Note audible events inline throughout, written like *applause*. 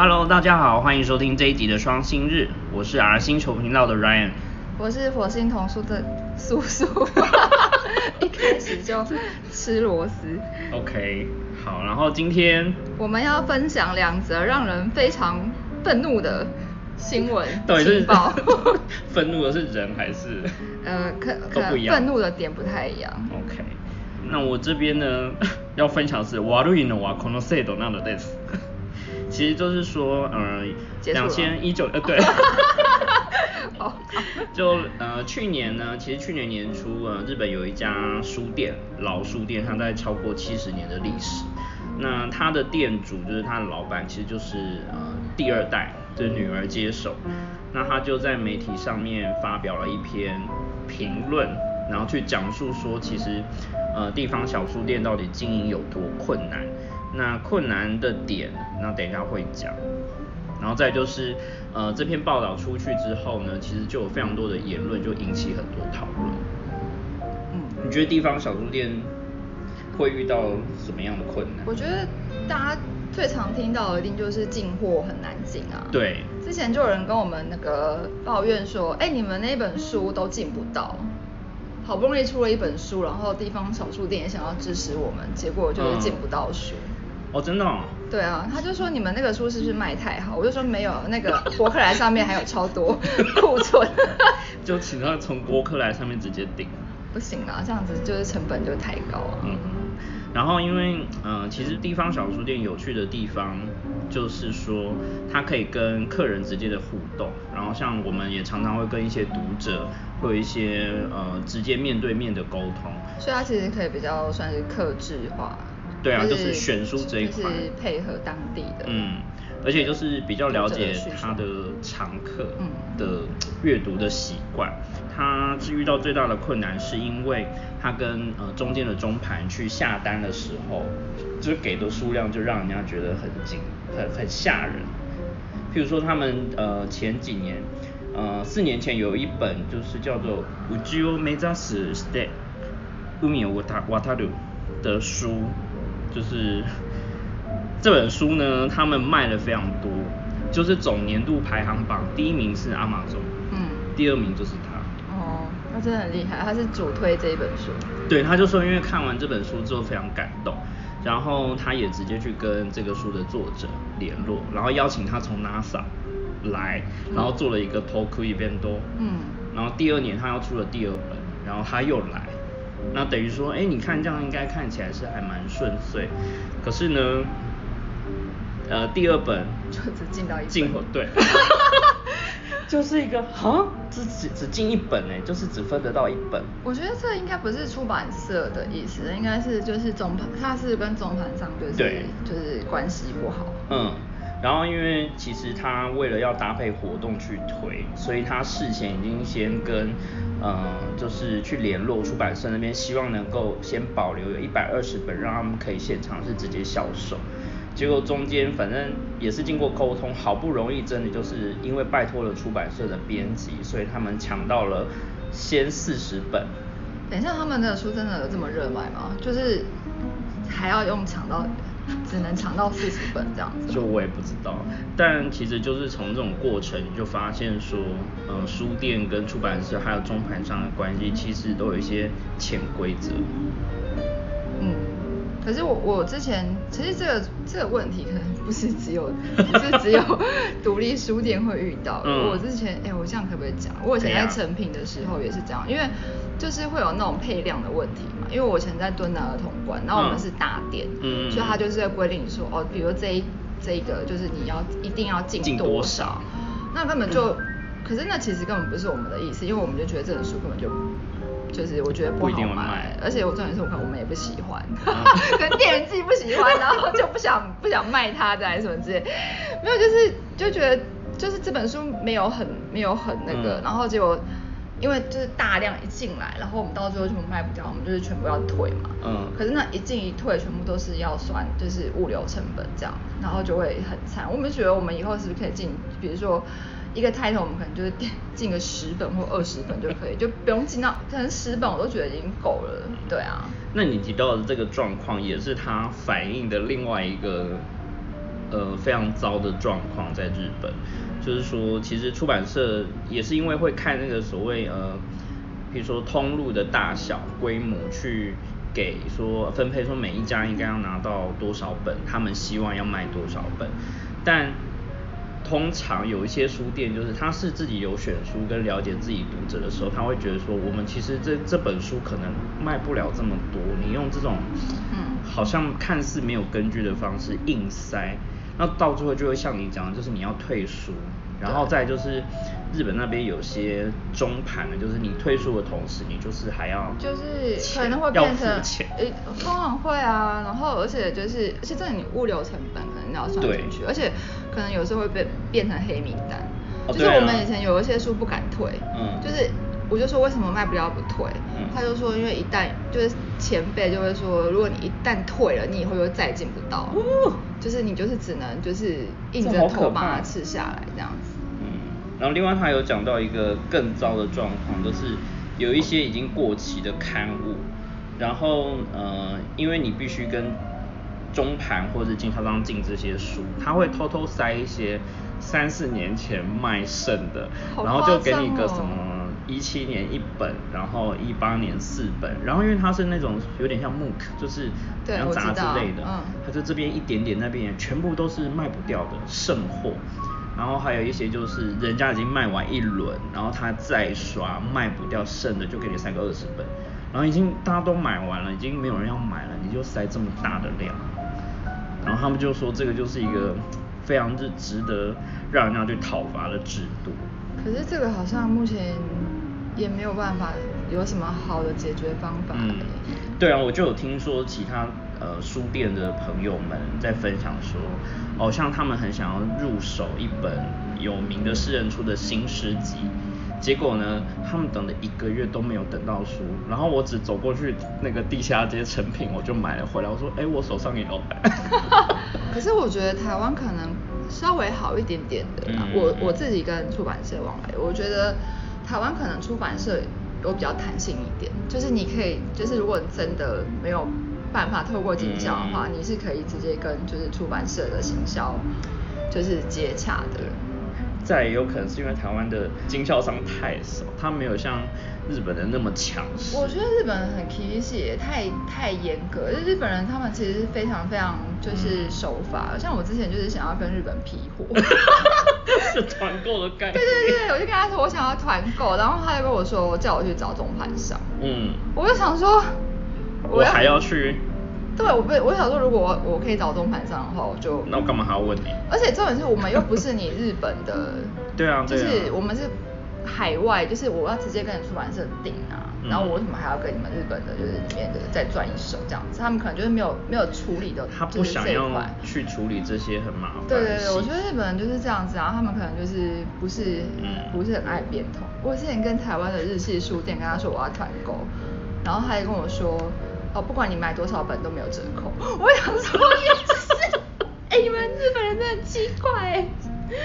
Hello，大家好，欢迎收听这一集的双星日，我是 R 星球频道的 Ryan。我是火星童书的素素，*laughs* 一开始就吃螺丝。 OK，好，然后今天我们要分享两则让人非常愤怒的新闻*laughs* 到底是情报。*laughs* 愤怒的是人还是？呃，可可都不一样愤怒的点不太一样。 OK，那我这边呢要分享的是悪いのはこの制度なのです。 其实就是说，呃，两千一九，呃，对，*laughs* 好 *laughs* 就呃去年呢，其实去年年初，呃，日本有一家书店，老书店，它在超过七十年的历史。那它的店主就是它的老板，其实就是呃第二代的女儿接手。那他就在媒体上面发表了一篇评论，然后去讲述说，其实呃地方小书店到底经营有多困难。那困难的点，那等一下会讲。然后再就是，呃，这篇报道出去之后呢，其实就有非常多的言论，就引起很多讨论。嗯，你觉得地方小书店会遇到什么样的困难？我觉得大家最常听到的一定就是进货很难进啊。对，之前就有人跟我们那个抱怨说，哎、你们那本书都进不到，好不容易出了一本书，然后地方小书店也想要支持我们，结果就是进不到书。哦，真的、哦。对啊，他就说你们那个书是不是卖太好？我就说没有，那个博客来上面还有超多 *laughs* 库存。*laughs* 就请他从博客来上面直接订。不行啊，这样子就是成本就太高啊。嗯，然后因为呃，其实地方小书店有趣的地方就是说，它可以跟客人直接的互动，然后像我们也常常会跟一些读者会有一些呃直接面对面的沟通。所以它其实可以比较算是克制化。对啊就是选书这一块就是配合当地的。嗯，而且就是比较了解读者的需求他的常客嗯的阅读的习惯。他是遇到最大的困难，是因为他跟呃中间的中盘去下单的时候，就是给的数量就让人家觉得很惊、很很吓人。譬如说他们呃前几年，呃四年前有一本就是叫做《宇宙目指すして海を渡渡る》的书， 就是这本书呢，他们卖了非常多，就是总年度排行榜第一名是阿玛总，嗯。第二名就是他。哦，他真的很厉害，他是主推这一本书。对，他就说因为看完这本书之后非常感动，然后他也直接去跟这个书的作者联络，然后邀请他从 NASA 来，然后做了一个 talk event 多，嗯然后第二年他要出了第二本，然后他又来，那等于说，哎，你看这样应该看起来是还蛮顺遂，可是呢，呃，第二本就只进到一本。进口对，*laughs* 就是一个哈，只只只进一本哎，就是只分得到一本。我觉得这应该不是出版社的意思，应该是就是总盘，他是跟总盘商就是对。就是关系不好。嗯，然后因为其实他为了要搭配活动去推，所以他事前已经先跟呃就是去联络出版社那边，希望能够先保留有一百二十本，让他们可以现场是直接销售。结果中间反正也是经过沟通，好不容易真的就是因为拜托了出版社的编辑，所以他们抢到了先四十本，等一下，他们的书真的有这么热卖吗？就是还要用抢到，只能抢到四十本这样子。就我也不知道，但其实就是从这种过程，你就发现说，呃，书店跟出版社还有中盘上的关系，其实都有一些潜规则。嗯，可是我我之前其实这个这个问题可能不是只有 *laughs* 不是只有独立书店会遇到。嗯我之前哎、我这样可不可以讲？我以前可以啊在成品的时候也是这样，因为就是会有那种配量的问题嘛。因为我以前在敦南儿童馆，然后我们嗯是大店，嗯嗯所以他就是在规定说哦，比如这一这一个就是你要一定要进进多多少少，那根本就，可是那其实根本不是我们的意思，因为我们就觉得这本书根本就。就是我觉得不好买卖，而且我重点是我看我们也不喜欢，嗯可能店员自己不喜欢，然后就不想不想卖它的还是什么之类，没有就是就觉得就是这本书没有很没有很那个，嗯然后结果因为就是大量一进来，然后我们到最后全部卖不掉，我们就是全部要退嘛，嗯可是那一进一退全部都是要算就是物流成本这样，然后就会很惨。我们就觉得我们以后是不是可以进，比如说。一个 title 我们可能就是进个十本或二十本就可以，就不用进到可能十本我都觉得已经够了，对啊。那你提到的这个状况，也是它反映的另外一个呃非常糟的状况在日本，就是说其实出版社也是因为会看那个所谓呃，比如说通路的大小规模去给说分配说每一家应该要拿到多少本，他们希望要卖多少本，但。通常有一些书店，就是他是自己有选书跟了解自己读者的时候，他会觉得说，我们其实这这本书可能卖不了这么多，你用这种，嗯，好像看似没有根据的方式硬塞，那到最后就会像你讲的，就是你要退书。然后再就是日本那边有些中盘的，就是你退书的同时，你就是还要就是可能会变成诶，通常会啊，然后而且就是而且这你物流成本可能要算进去，而且可能有时候会被变成黑名单，就是我们以前有一些书不敢退，嗯，就是我就说为什么卖不掉不退，他就说因为一旦就是前辈就会说，如果你一旦退了，你以后就再进不到，就是你就是只能就是硬着头把它吃下来这样子。嗯。然后另外他有讲到一个更糟的状况，就是有一些已经过期的刊物，然后呃，因为你必须跟中盘或者经销商进这些书，他会偷偷塞一些三四年前卖剩的，然后就给你个什么一七年一本，然后一八年四本，然后因为它是那种有点像 MOOC，就是像杂志类的，它就这边一点点，那边全部都是卖不掉的剩货。然后还有一些就是人家已经卖完一轮，然后他再刷卖不掉剩的就给你塞个二十本，然后已经大家都买完了，已经没有人要买了，你就塞这么大的量，然后他们就说这个就是一个非常之值得让人家去讨伐的制度。可是这个好像目前也没有办法有什么好的解决方法。嗯，对啊，我就有听说其他。呃，书店的朋友们在分享说，哦，像他们很想要入手一本有名的诗人出的新诗集，结果呢，他们等了一个月都没有等到书，然后我只走过去那个地下街成品，我就买了回来，我说，哎，我手上也有。*laughs* 可是我觉得台湾可能稍微好一点点的，我我自己跟出版社往来，我觉得台湾可能出版社有比较弹性一点，就是你可以，就是如果真的没有。办法透过经销的话，你是可以直接跟就是出版社的行销就是接洽的。再也有可能是因为台湾的经销商太少，他没有像日本人那么强势。我觉得日本人很 k 也太太严格，日本人他们其实非常非常就是守法。像我之前就是想要跟日本批货，*laughs* 是团购的概念。对对对，我就跟他说我想要团购，然后他就跟我说叫我去找中盘商。嗯，我就想说。我还要去，对，我不，我想说，如果我我可以找中盘商的话，我就那我干嘛还要问你？而且重点是我们又不是你日本的，*laughs* 对啊，就是我们是海外，就是我要直接跟你出版社订啊，然后我为什么还要跟你们日本的，就是里面的再赚一手这样子？他们可能就是没有没有处理的，他不想要去处理这些很麻烦。对对对，我觉得日本人就是这样子，然后他们可能就是不是不是很爱变通。我之前跟台湾的日系书店跟他说我要团购，然后他也跟我说。哦，不管你买多少本都没有折扣。*laughs* 我想说，也是，哎，你们日本人真的奇怪。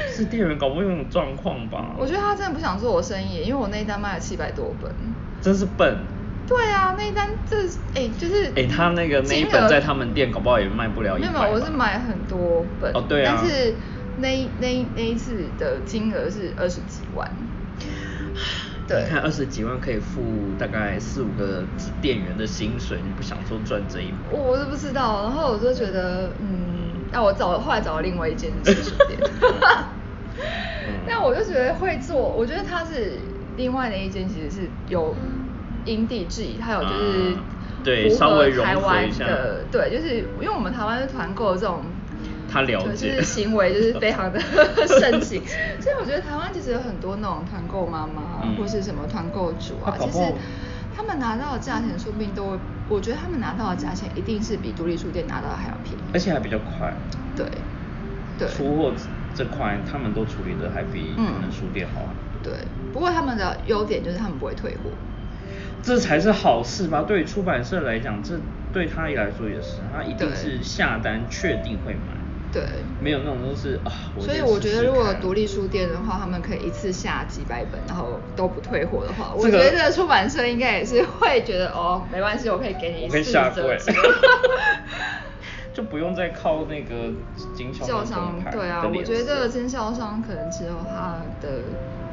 是店员搞不懂状况吧？我觉得他真的不想做我生意，因为我那一单卖了七百多本。真是笨。对啊，那一单这，哎，就是。哎，他那个那一本在他们店搞不好也卖不了一没有，我是买很多本。哦，对啊。但是那那那一次的金额是二十几万。你看二十几万可以付大概四五个店员的薪水，你不想说赚这一笔？我都不知道，然后我就觉得，嗯，那我找后来找了另外一间书店，*laughs* 但我就觉得会做，我觉得他是另外的一间，其实是有因地制宜，还有就是对稍微台湾的，对，就是因为我们台湾是团购这种。他了解，就是行为就是非常的 *laughs* 盛行，*laughs* 所以我觉得台湾其实有很多那种团购妈妈或是什么团购主啊，其实他们拿到的价钱说不定都，我觉得他们拿到的价钱一定是比独立书店拿到的还要便宜，而且还比较快。对，对，出货这块他们都处理的还比可能书店好。对，不过他们的优点就是他们不会退货，这才是好事吧？对于出版社来讲，这对他来说也是，他一定是下单确定会买。对，没有那种都是啊。所以我觉得，如果独立书店的话，他们可以一次下几百本，然后都不退货的话，我觉得出版社应该也是会觉得哦，没关系，我可以给你四折。*laughs* 就不用再靠那个经销销商对啊，我觉得色经销商可能之后他的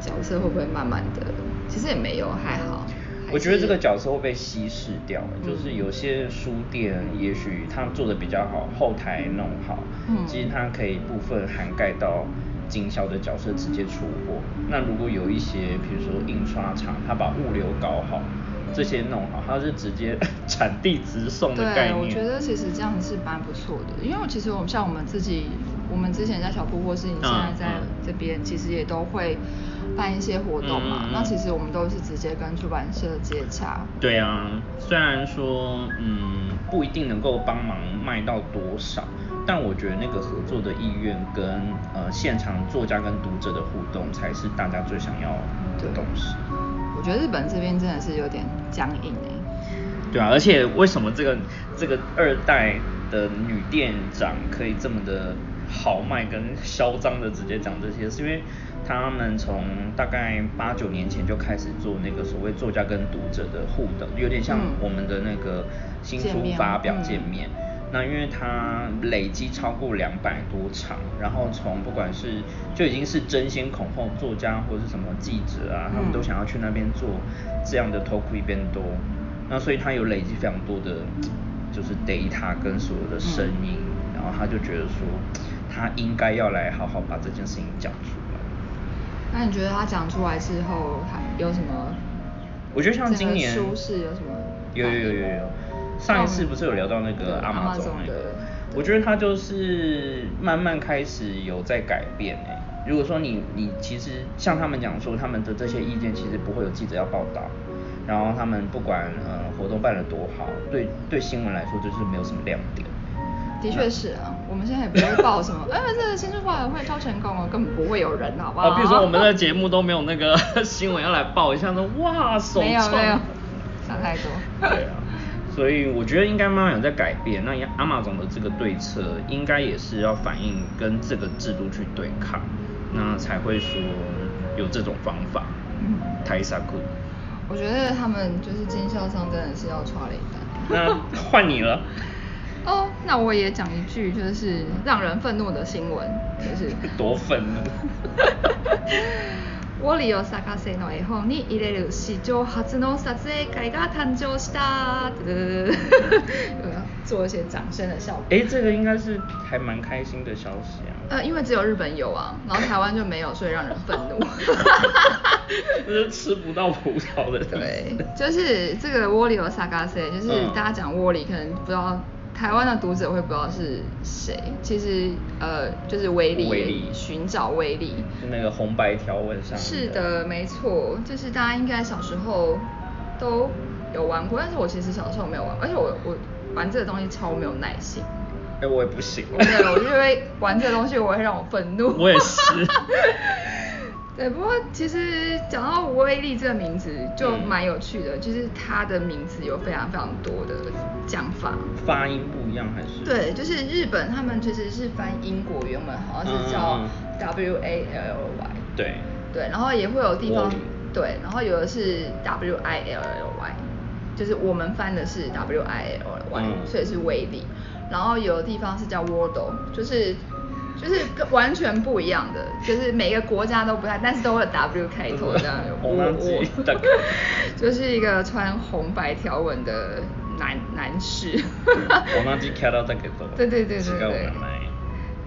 角色会不会慢慢的，其实也没有，还好。还我觉得这个角色会被稀释掉，就是有些书店也许他做的比较好，后台弄好，嗯其实它可以部分涵盖到经销的角色直接出货。那如果有一些，比如说印刷厂，他把物流搞好，这些弄好，它是直接 *laughs* 产地直送的概对，念。我觉得其实这样是蛮不错的，因为其实我们像我们自己，我们之前在小铺或是你现在在嗯这边，其实也都会办一些活动嘛。嗯嗯嗯那其实我们都是直接跟出版社接洽。对啊，虽然说嗯不一定能够帮忙卖到多少，但我觉得那个合作的意愿跟呃现场作家跟读者的互动，才是大家最想要的东觉得日本这边真的是有点僵硬哎、对啊，而且为什么这个这个二代的女店长可以这么的豪迈跟嚣张的直接讲这些，是因为他们从大概八九年前就开始做那个所谓作家跟读者的互动，有点像嗯。我们的那个新书发表嗯。见面。那因为它累积超过两百多场，然后从不管是就已经是争先恐后，作家或者是什么记者啊，他们都嗯想要去那边做这样的 talk event 多。那所以他有累积非常多的，就是 data 跟所有的声音，然后他就觉得说，他应该要来好好把这件事情讲出来。那你觉得他讲出来之后，还有什么？我觉得像今年书是有什么？有有有有有，上一次不是有聊到那个阿玛总那个，我觉得他就是慢慢开始有在改变诶。如果说你你其实像他们讲说，他们的这些意见其实不会有记者要报道，然后他们不管呃活动办得多好，对对新闻来说就是没有什么亮点。的确是啊，我们现在也不会报什么，*laughs* 哎，这个新书发表会超成功哦，根本不会有人，好不好？啊，比如说我们的节目都没有那个 *laughs* 新闻要来报一下说哇首没有创没有，*laughs* 想太多。对啊，所以我觉得应该慢慢有在改变。那阿玛总的这个对策，应该也是要反映跟这个制度去对抗，那才会说有这种方法。嗯台萨库。我觉得他们就是经销商真的是要抓了一单。那换你了。*laughs* 哦，那我也讲一句，就是让人愤怒的新闻，就是多愤怒。*laughs* ウォリオ探せの絵本に入れる史上初の撮影会が誕生した。对对对对对，做一些掌声的效果。哎，这个应该是还蛮开心的消息啊。*laughs* 呃，因为只有日本有啊，然后台湾就没有，所以让人愤怒。这是吃不到葡萄的。对，就是这个窝里有萨嘎塞，就是嗯大家讲窝里，可能不知道 台湾的读者会不知道是谁。其实呃，就是威力，威力寻找威力。是那个红白条纹上面是的，没错，就是大家应该小时候都有玩过，但是我其实小时候没有玩，而且我我玩这个东西超没有耐心。哎，我也不行。对，我就会玩这个东西，我会让我愤怒。我也是。*laughs* 对，不过其实讲到威力这个名字就嗯蛮有趣的，就是它的名字有非常非常多的讲法。发音不一样还是？对，就是日本他们其实是翻英国原文好像是叫 W A L L Y。对。对，然后也会有地方对，然后有的是 W I L L Y，就是我们翻的是 W I L L Y，、嗯所以是威力。然后有的地方是叫 Wordle，就是就是跟完全不一样的，就是每个国家都不太，但是都有 W 开头这样。我忘记大概就是一个穿红白条纹的男男士。我忘记看到这个都。*laughs* 对对对对对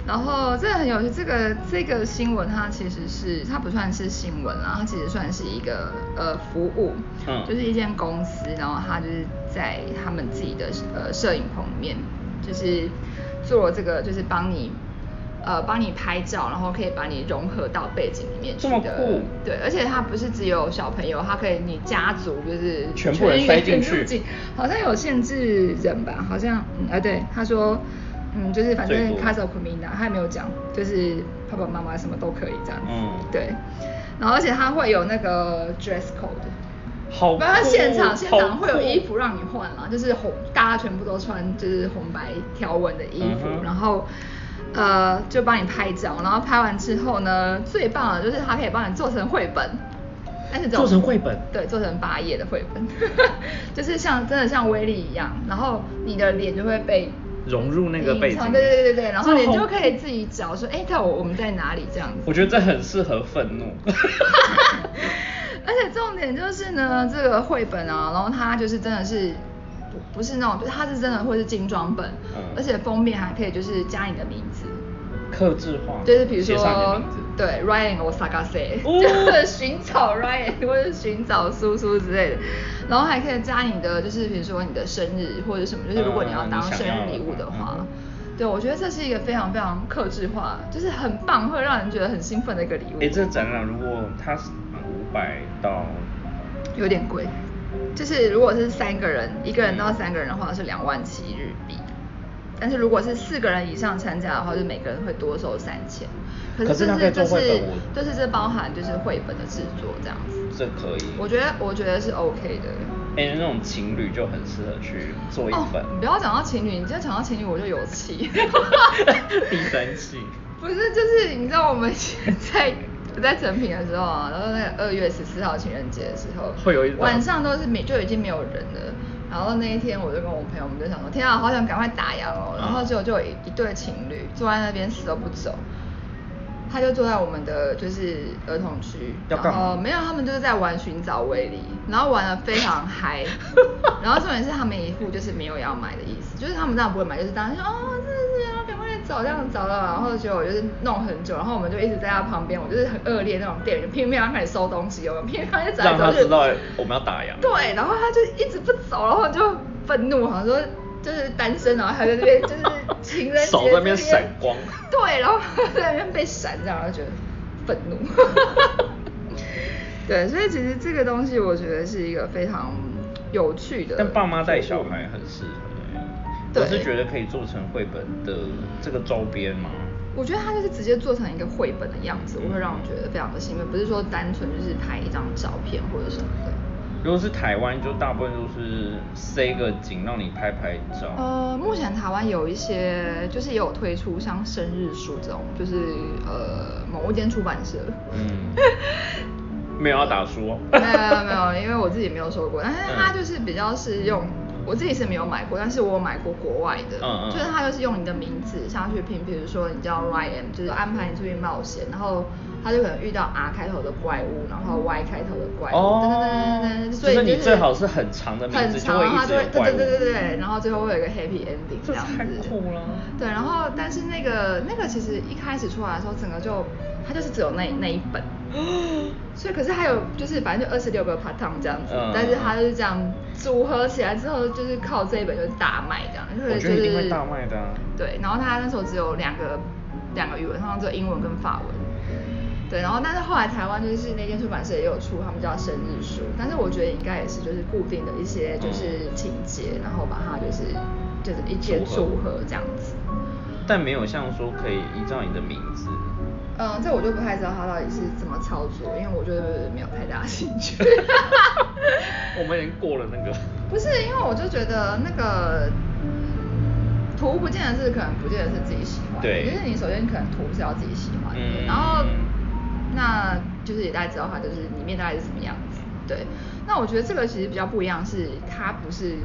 然后这个很有趣，这个这个新闻它其实是它不算是新闻啦，它其实算是一个呃服务，嗯就是一间公司，然后它就是在他们自己的呃摄影棚里面，就是做这个就是帮你呃帮你拍照，然后可以把你融合到背景里面去这么的酷对，而且它不是只有小朋友，它可以你家族就是全部人塞进去好像有限制人吧，好像嗯啊对，他说。嗯，就是反正最多 Casa Comina 他也没有讲，就是爸爸妈妈什么都可以这样子。嗯对。然后而且他会有那个 dress code。不然现场现好场会有衣服让你换啦，就是红，大家全部都穿就是红白条纹的衣服，嗯然后呃就帮你拍照，然后拍完之后呢，最棒的就是它可以帮你做成绘本。但是做成绘本对，做成八页的绘本，*laughs* 就是像真的像威力一样，然后你的脸就会被融入那个背景里。对对对对，然后你就可以自己找说，哎，在我我们在哪里这样子。我觉得这很适合愤怒。*laughs* 而且重点就是呢，这个绘本啊，然后它就是真的是不不是那种，就是它是真的会是精装本，嗯。而且封面还可以就是加你的名字，克制化，就是比如写上你的说名字。对 Ryan Osagase，、哦。就是寻找 Ryan 或者是寻找苏苏之类的，然后还可以加你的就是比如说你的生日或者什么，就是如果你要当嗯你想生日礼物的话。嗯对，我觉得这是一个非常非常克制化，就是很棒，会让人觉得很兴奋的一个礼物。哎，这展览如果它是五百到，有点贵，就是如果是三个人，一个人到三个人的话是两万七日币，但是如果是四个人以上参加的话，就每个人会多收三千。可是这可是它可以是就是这包含就是绘本的制作这样子，这可以。我觉得我觉得是 OK 的。哎，那种情侣就很适合去做一本。哦，你不要讲到情侣，你再讲到情侣我就有气。*laughs* 第三季。*laughs* 不是，就是你知道我们现在我在成品的时候啊，然后那个二月十四号情人节的时候，会有一种晚上都是没就已经没有人了。然后那一天我就跟我朋友，我们就想说，天啊，好想赶快打烊哦。然后结果就有一一对情侣坐在那边死都不走。他就坐在我们的就是儿童区，然后没有，他们就是在玩寻找威力，然后玩的非常嗨，*laughs* 然后重点是他们一副就是没有要买的意思，就是他们当然不会买，就是当然说哦，真的是要赶快找这样找到，然后结果就是弄很久，然后我们就一直在他旁边，我就是很恶劣那种店员，拼命要开始收东西，我们偏偏就走来走去，让他知道我们要打烊。对，然后他就一直不走，然后就愤怒，好像说就是单身，然后还在这边就是情人节手在那边这闪光对，然后在那边被闪，这样就觉得愤怒。*laughs* 对，所以其实这个东西我觉得是一个非常有趣的。但爸妈带小孩很适合欸对我是觉得可以做成绘本的这个周边嘛。我觉得它就是直接做成一个绘本的样子，我会让我觉得非常的兴奋，不是说单纯就是拍一张照片或者什么的。如果是台湾，就大部分都是塞个景让你拍拍照。呃，目前台湾有一些就是也有推出像生日书这种，就是呃某一间出版社。嗯，*laughs* 没有要打书哦。没有没有，因为我自己没有收过，但是它嗯就是比较是用，我自己是没有买过，但是我有买过国外的，嗯嗯就是它就是用你的名字上去拼，比如说你叫 Ryan，就是安排你出去冒险，然后他就可能遇到 R 开头的怪物，然后 Y 开头的怪物，哦噔噔噔噔噔，所以就是你是最好是很长的名字很长，就会一然后它就会对对对对对，然后最后会有一个 happy ending 这这样子，太酷了对，然后但是那个那个其实一开始出来的时候，整个就它就是只有那那一本。*laughs* 所以可是还有就是反正就二十六个 part time 这样子，嗯但是它就是这样组合起来之后，就是靠这一本就是大卖这样，我觉得一定会大卖的啊对，然后他那时候只有两个两个语文，好像只有英文跟法文。对，然后但是后来台湾就是那间出版社也有出他们叫生日书，但是我觉得应该也是就是固定的一些就是情节，然后把它就是就是一些组合组合这样子。但没有像说可以依照你的名字。嗯，这我就不太知道他到底是怎么操作，因为我就是没有太大兴趣。*laughs* *laughs* 我们已经过了那个。不是，因为我就觉得那个图不见得是可能不见得是自己喜欢的，对就是你首先可能图是要自己喜欢的，嗯然后那就是也大家知道它就是里面大概是什么样子。对，那我觉得这个其实比较不一样，是它不是，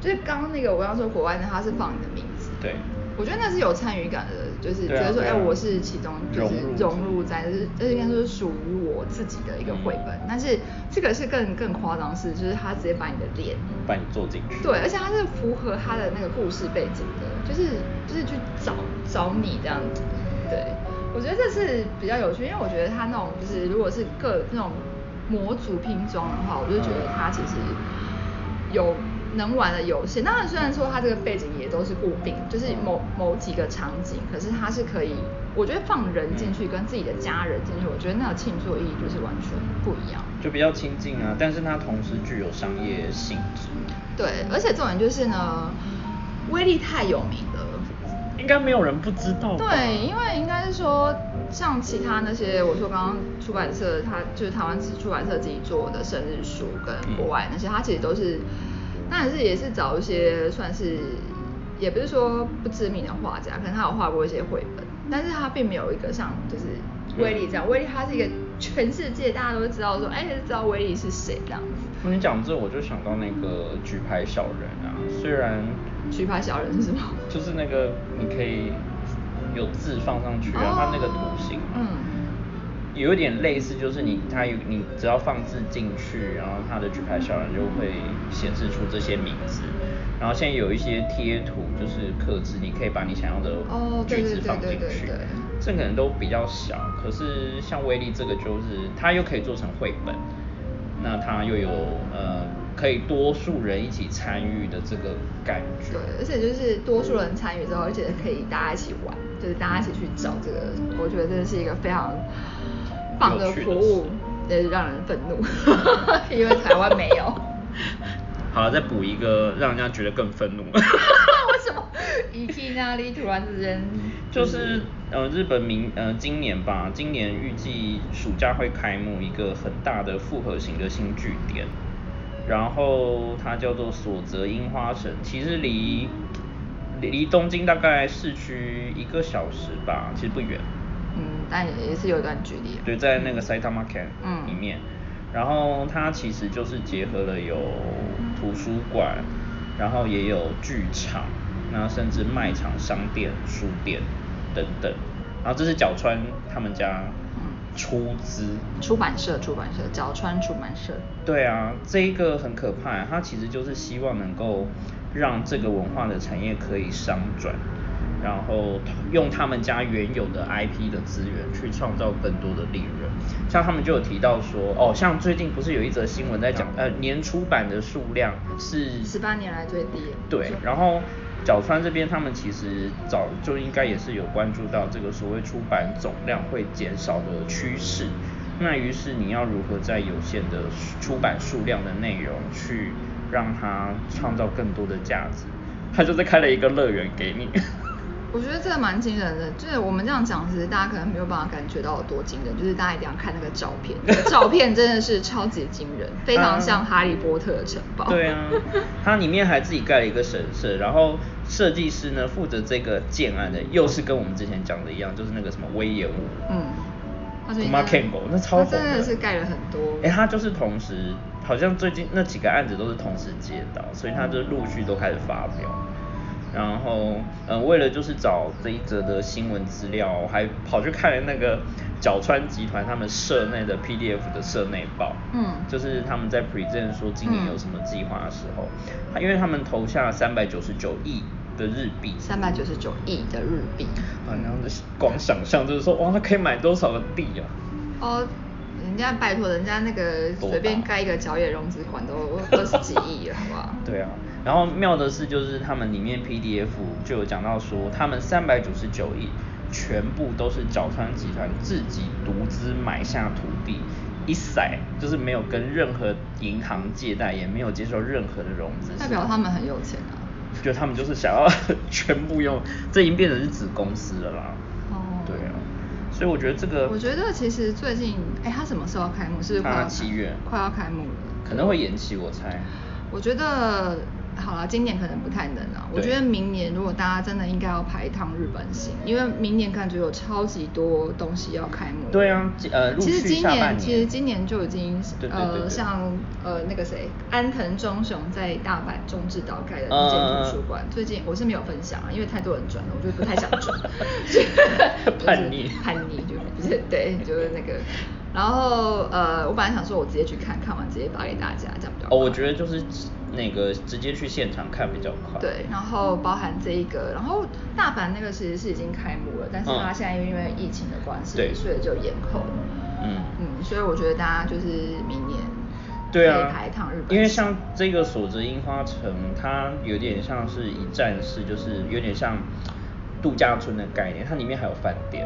就是刚刚那个我刚刚说国外的，它是放你的名字。对。我觉得那是有参与感的，就是觉得说，哎、我是其中就是融入在，就是这应该说是属于我自己的一个绘本。但是这个是更更夸张是，就是他直接把你的脸，把你做进去。对，而且他是符合他的那个故事背景的，就是就是去找找你这样子。对，我觉得这是比较有趣，因为我觉得他那种就是如果是各那种模组拼装的话，我就觉得他其实有能玩的游戏。当然，虽然说它这个背景也都是固定，就是某某几个场景，可是它是可以，我觉得放人进去跟自己的家人进去，我觉得那个庆祝意义就是完全不一样。就比较亲近啊，但是它同时具有商业性质。对，而且重点就是呢，威力太有名了。应该没有人不知道吧。对，因为应该是说，像其他那些我说刚刚出版社，它就是台湾出版社自己做的生日书，跟国外那些，它其实都是，当然是也是找一些算是，也不是说不知名的画家，可能他有画过一些绘本，但是他并没有一个像就是威力这样，威力他是一个全世界大家都知道说，哎，知道威力是谁这样子。你讲这，我就想到那个举牌小人啊，虽然举牌小人是什么？就是那个你可以有字放上去啊，它那个图形，嗯，有一点类似，就是你它有你只要放置进去，然后它的举牌小人就会显示出这些名字。然后现在有一些贴图，就是刻字，你可以把你想要的句子放进去。这可能都比较小，可是像威力这个就是它又可以做成绘本，那它又有呃可以多数人一起参与的这个感觉。对，而且就是多数人参与之后，而且可以大家一起玩，就是大家一起去找这个，我觉得这是一个非常棒的服务，也是让人愤怒，*laughs* 因为台湾没有。好了，再补一个让人家觉得更愤怒。*laughs* 为什么？一去那里突然之间就是呃，日本明呃今年吧，今年预计暑假会开幕一个很大的复合型的新据点，然后它叫做所泽樱花城，其实离离离东京大概市区一个小时吧，其实不远。嗯，但也也是有一段距离啊。对，在那个 Saitama Ken 嗯里面，然后它其实就是结合了有图书馆，然后也有剧场，那甚至卖场、商店、书店等等。然后这是角川他们家出资。出版社，出版社，角川出版社。对啊，这一个很可怕，它其实就是希望能够让这个文化的产业可以商转，然后用他们家原有的 IP 的资源去创造更多的利润。像他们就有提到说，哦，像最近不是有一则新闻在讲，呃，年出版的数量是十八年来最低。对，然后角川这边他们其实早就应该也是有关注到这个所谓出版总量会减少的趋势。那于是你要如何在有限的出版数量的内容去让它创造更多的价值？他就是开了一个乐园给你。我觉得这个蛮惊人的，就是我们这样讲，其实大家可能没有办法感觉到有多惊人，就是大家一定要看那个照片，那个照片真的是超级惊人，*laughs* 非常像哈利波特的城堡。对啊，它里面还自己盖了一个神社，然后设计师呢负责这个建案的，又是跟我们之前讲的一样，就是那个什么威严武。嗯，他最近 Mark 在 Campbell，那超他红的真的是盖了很多。哎、他就是同时，好像最近那几个案子都是同时接到，所以他就陆续都开始发表。然后，嗯，为了就是找这一则的新闻资料，我还跑去看了那个角川集团他们社内的 PDF 的社内报，嗯就是他们在 present 说今年有什么计划的时候，他因为他们投下三百九十九亿的日币，三百九十九亿的日币。啊，然后光想象就是说，哇，他可以买多少个地啊？哦，人家拜托人家那个随便盖一个角野融资款都二十几亿了？*laughs* 对啊，然后妙的是，就是他们里面 PDF 就有讲到说，他们三百九十九亿全部都是角川集团自己独资买下土地，一塞就是没有跟任何银行借贷，也没有接受任何的融资，代表他们很有钱啊。就他们就是想要全部用，这已经变成是子公司了啦。哦对啊，所以我觉得这个我觉得其实最近，哎，它什么时候要开幕？是不是快要七月快要开幕了？可能会延期，我猜。我觉得好了，今年可能不太能了。我对觉得明年如果大家真的应该要排一趟日本行，因为明年感觉有超级多东西要开幕。对啊呃其实今年其实今年就已经呃像呃那个谁安藤忠雄在大阪中之岛盖的那间图书馆，最近我是没有分享啊，因为太多人转了，我就不太想转。*laughs* *laughs* 就是叛逆叛逆就不是对，就是那个。然后呃，我本来想说我直接去看看完直接发给大家，这样比较哦，我觉得就是那个直接去现场看比较快。对，然后包含这一个，然后大阪那个其实是已经开幕了，但是它嗯现在因为疫情的关系，对。所以就延后了。嗯。嗯，所以我觉得大家就是明年对啊。排一趟日本。行，因为像这个所泽樱花城，它有点像是一站式，就是有点像度假村的概念，它里面还有饭店，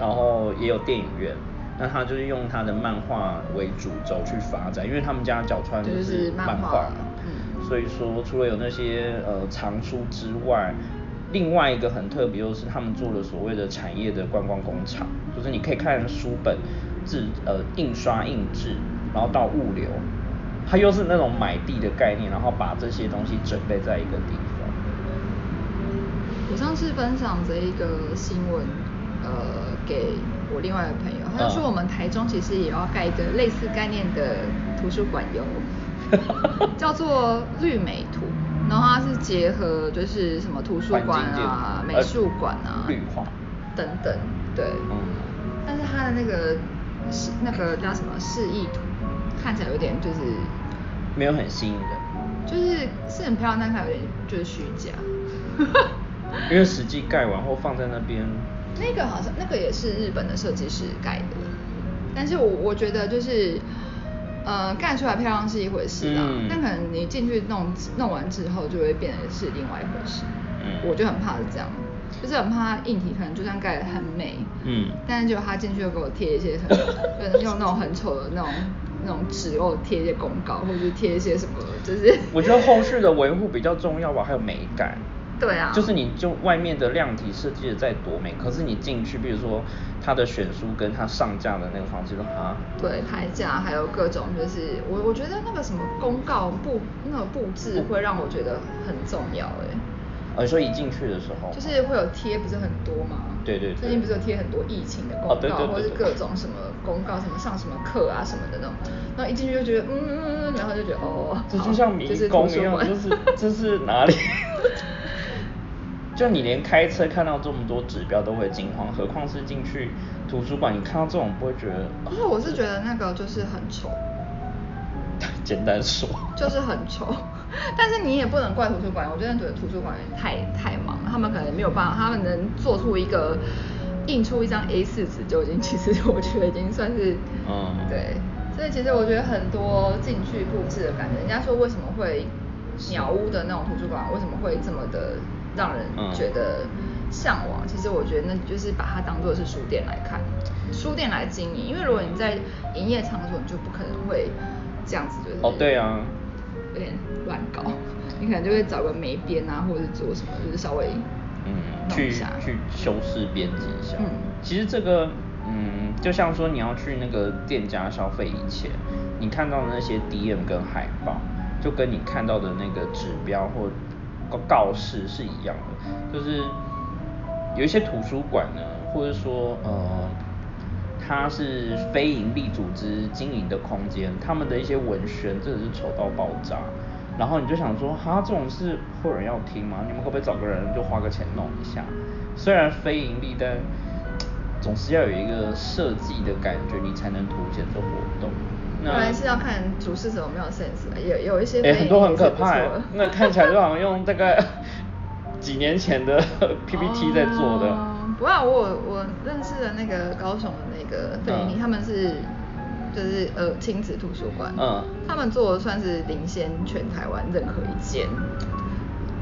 然后也有电影院。那他就是用他的漫画为主轴去发展，因为他们家角川就是漫漫画。嘛，嗯。所以说除了有那些呃藏书之外，另外一个很特别就是他们做了所谓的产业的观光工厂，就是你可以看书本制呃印刷印制，然后到物流，它又是那种买地的概念，然后把这些东西准备在一个地方。我上次分享这一个新闻，呃，给我另外的朋友，他就说嗯我们台中其实也要盖一个类似概念的图书馆哟，*laughs* 叫做绿美图。然后它是结合就是什么图书馆啊、美术馆啊、呃绿化等等，对。嗯但是它的那个示那个叫什么示意图，看起来有点就是没有很吸引人，就是是很漂亮，但它有点就是虚假。*laughs* 因为实际盖完后放在那边，那个好像那个也是日本的设计师盖的，但是我我觉得就是，呃，盖出来漂亮是一回事啊，嗯但可能你进去弄弄完之后，就会变得是另外一回事。嗯我就很怕是这样，就是很怕它硬体可能就算盖得很美，嗯但是结果他进去又给我贴一些很，就是用那种很丑的那种那种纸给我贴一些公告，或者是贴一些什么，就是我觉得后续的维护比较重要吧，还有美感。对啊，就是你就外面的量体设计的再多美，可是你进去，比如说它的选书跟它上架的那个方式，就啊，对排架还有各种，就是我我觉得那个什么公告布那个布置会让我觉得很重要哎，呃，说一进去的时候，就是会有贴不是很多吗？对对对。最近不是有贴很多疫情的公告，哦对对对或者是各种什么公告，什么上什么课啊什么的那种，然后一进去就觉得嗯嗯嗯，然后就觉得哦，好这就像迷就是宫一样，就是这是哪里？就你连开车看到这么多指标都会惊慌，何况是进去图书馆，你看到这种不会觉得？不是我是觉得那个就是很丑，*laughs* 简单说，就是很丑。*laughs* 但是你也不能怪图书馆，我真的觉得图书馆太太忙了，他们可能没有办法，他们能做出一个印出一张 A 4纸就已经，其实我觉得已经算是，嗯对。所以其实我觉得很多进去布置的感觉，人家说为什么会鸟屋的那种图书馆为什么会这么的让人嗯觉得向往？其实我觉得那就是把它当做是书店来看，书店来经营。因为如果你在营业场所，你就不可能会这样子，就是哦对啊，有点乱搞，*laughs* 你可能就会找个眉边啊，或者是做什么，就是稍微嗯，去去修饰编辑一下。嗯其实这个，嗯，就像说你要去那个店家消费以前，你看到的那些 DM 跟海报，就跟你看到的那个指标或告示是一样的，就是有一些图书馆呢，或者说呃。它是非营利组织经营的空间，他们的一些文宣真的是丑到爆炸。然后你就想说，哈，这种事会有人要听吗？你们可不可以找个人就花个钱弄一下？虽然非盈利，但总是要有一个设计的感觉，你才能凸显这活动。那还是要看主事者有没有 sense，啊有有一些哎、非很多很可怕 *laughs* 那看起来就好像用大概 *laughs* 几年前的 *laughs* PPT 在做的。哦不过我我认识的那个高雄的那个费尼，嗯他们是就是呃亲子图书馆，嗯他们做的算是领先全台湾任何一间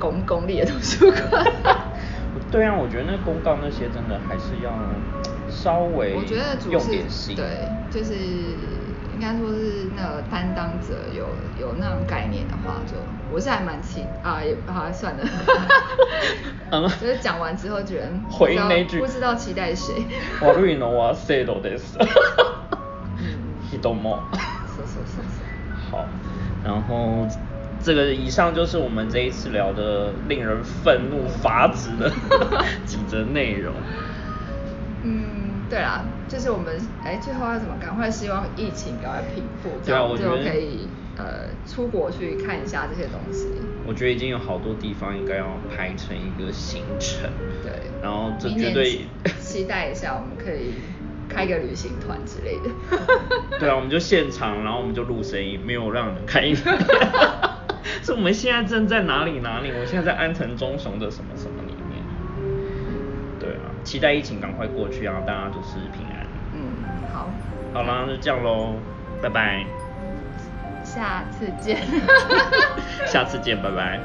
公公立的图书馆。对啊，我觉得那公告那些真的还是要稍微我觉得主用是点心。对，就是应该说是那个担当者有有那种概念的话，就我是还蛮期啊，也好算了，*laughs* 嗯就是讲完之后觉得不回知道应那句不知道期待谁。悪いのは制度です。人も。是是是是。好，然后这个以上就是我们这一次聊的令人愤怒发指的*laughs* *laughs* 几则内容。嗯， 对啦，就是我们哎，最后要怎么赶快希望疫情赶快平复，这样就我觉得可以呃出国去看一下这些东西。我觉得已经有好多地方应该要排成一个行程。对，然后这绝对期期待一下，我们可以开个旅行团之类的。*laughs* 对啊，我们就现场，然后我们就录声音，没有让人看影片。*laughs* *laughs* 是我们现在正在哪里哪里？我现在在安藤忠雄的什么什么期待疫情赶快过去，然后大家就是平安。嗯，好，好啦，就这样喽，拜拜。下次见。*laughs* 下次见，拜拜。